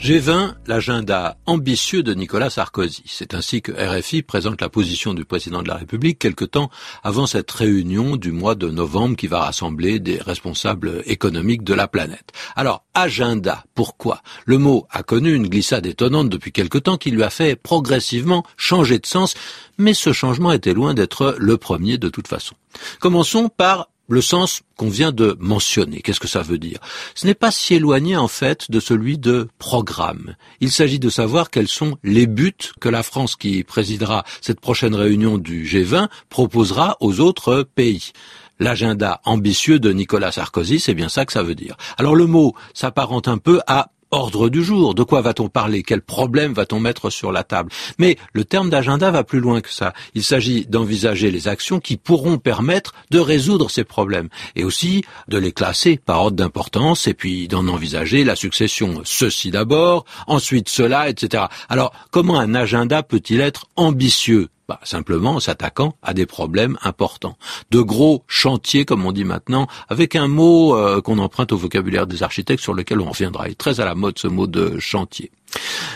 G20, l'agenda ambitieux de Nicolas Sarkozy. C'est ainsi que RFI présente la position du président de la République quelque temps avant cette réunion du mois de novembre qui va rassembler des responsables économiques de la planète. Alors, agenda, pourquoi? Le mot a connu une glissade étonnante depuis quelque temps qui lui a fait progressivement changer de sens, mais ce changement était loin d'être le premier de toute façon. Commençons par le sens qu'on vient de mentionner. Qu'est-ce que ça veut dire? Ce n'est pas si éloigné en fait de celui de programme. Il s'agit de savoir quels sont les buts que la France qui présidera cette prochaine réunion du G20 proposera aux autres pays l'agenda ambitieux de Nicolas Sarkozy, c'est bien ça que ça veut dire. Alors le mot s'apparente un peu à ordre du jour. De quoi va-t-on parler? Quel problème va-t-on mettre sur la table? Mais le terme d'agenda va plus loin que ça. Il s'agit d'envisager les actions qui pourront permettre de résoudre ces problèmes et aussi de les classer par ordre d'importance et puis d'en envisager la succession. Ceci d'abord, ensuite cela, etc. Alors, comment un agenda peut-il être ambitieux? Bah, simplement en s'attaquant à des problèmes importants. De gros chantiers, comme on dit maintenant, avec un mot euh, qu'on emprunte au vocabulaire des architectes sur lequel on reviendra. Il est très à la mode ce mot de chantier.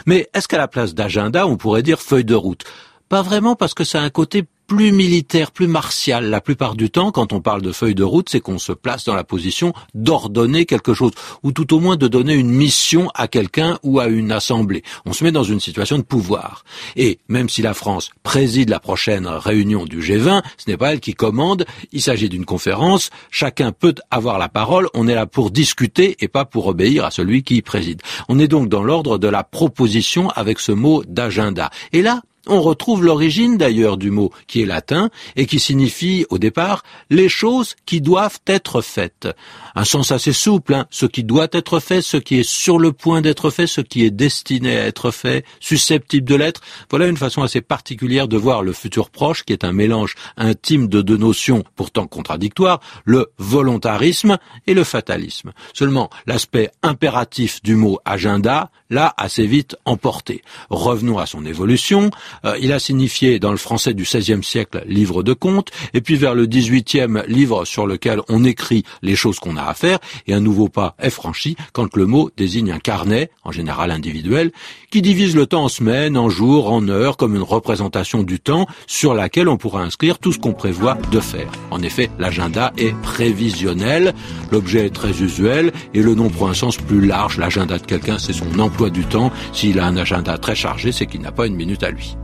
Mais est-ce qu'à la place d'agenda, on pourrait dire feuille de route? Pas vraiment parce que ça a un côté plus militaire, plus martial. La plupart du temps, quand on parle de feuille de route, c'est qu'on se place dans la position d'ordonner quelque chose, ou tout au moins de donner une mission à quelqu'un ou à une assemblée. On se met dans une situation de pouvoir. Et même si la France préside la prochaine réunion du G20, ce n'est pas elle qui commande, il s'agit d'une conférence, chacun peut avoir la parole, on est là pour discuter et pas pour obéir à celui qui préside. On est donc dans l'ordre de la proposition avec ce mot d'agenda. Et là, on retrouve l'origine d'ailleurs du mot qui est latin et qui signifie au départ les choses qui doivent être faites. Un sens assez souple, hein. ce qui doit être fait, ce qui est sur le point d'être fait, ce qui est destiné à être fait, susceptible de l'être. Voilà une façon assez particulière de voir le futur proche qui est un mélange intime de deux notions pourtant contradictoires, le volontarisme et le fatalisme. Seulement l'aspect impératif du mot agenda l'a assez vite emporté. Revenons à son évolution. Euh, il a signifié dans le français du XVIe siècle livre de comptes, et puis vers le XVIIIe livre sur lequel on écrit les choses qu'on a à faire, et un nouveau pas est franchi quand le mot désigne un carnet, en général individuel, qui divise le temps en semaines, en jours, en heures, comme une représentation du temps sur laquelle on pourra inscrire tout ce qu'on prévoit de faire. En effet, l'agenda est prévisionnel, l'objet est très usuel, et le nom prend un sens plus large. L'agenda de quelqu'un, c'est son emploi du temps. S'il a un agenda très chargé, c'est qu'il n'a pas une minute à lui.